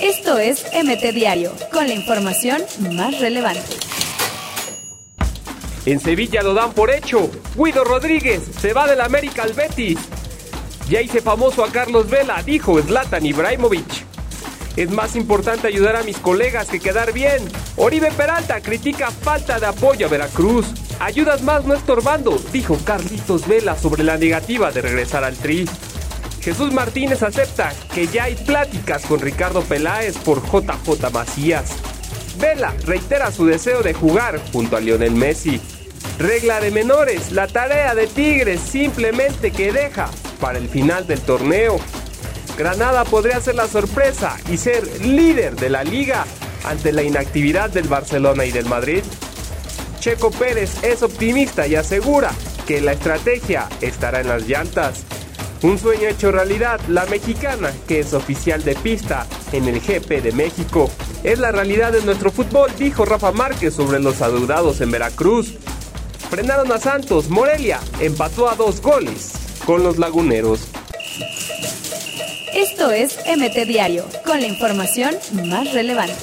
Esto es MT Diario, con la información más relevante. En Sevilla lo dan por hecho. Guido Rodríguez se va del América al Betis. Ya hice famoso a Carlos Vela, dijo Zlatan Ibrahimovic. Es más importante ayudar a mis colegas que quedar bien. Oribe Peralta critica falta de apoyo a Veracruz. Ayudas más no estorbando, dijo Carlitos Vela sobre la negativa de regresar al Tri. Jesús Martínez acepta que ya hay pláticas con Ricardo Peláez por JJ Macías. Vela reitera su deseo de jugar junto a Lionel Messi. Regla de menores, la tarea de Tigres simplemente que deja para el final del torneo. Granada podría ser la sorpresa y ser líder de la liga ante la inactividad del Barcelona y del Madrid. Checo Pérez es optimista y asegura que la estrategia estará en las llantas. Un sueño hecho realidad, la mexicana, que es oficial de pista en el GP de México. Es la realidad de nuestro fútbol, dijo Rafa Márquez sobre los adeudados en Veracruz. Frenaron a Santos, Morelia empató a dos goles con los laguneros. Esto es MT Diario, con la información más relevante.